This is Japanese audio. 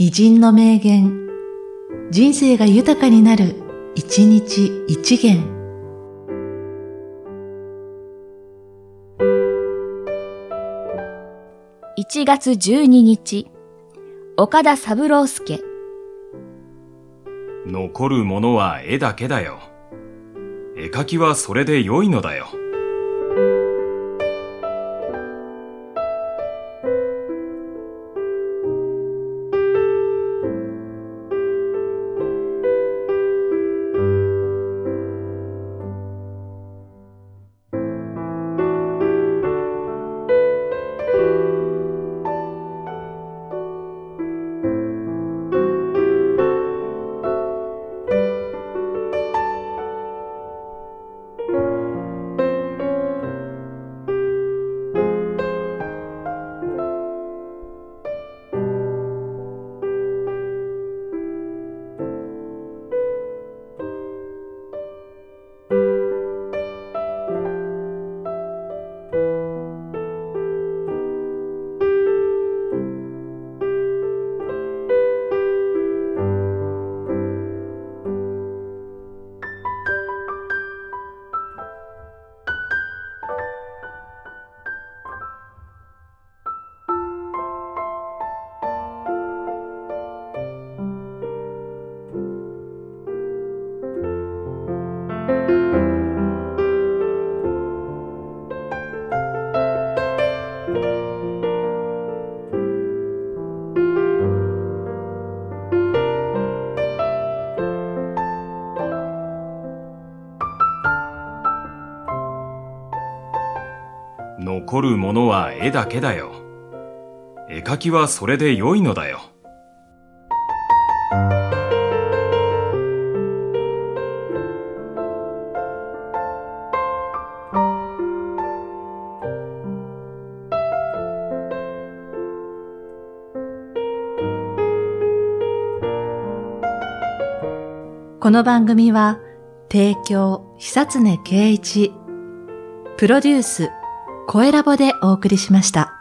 偉人の名言、人生が豊かになる、一日一元。1月12日、岡田三郎介。残るものは絵だけだよ。絵描きはそれで良いのだよ。残るものは絵だけだよ。絵描きはそれで良いのだよ。この番組は、提供、久常圭一、プロデュース、声ラボでお送りしました。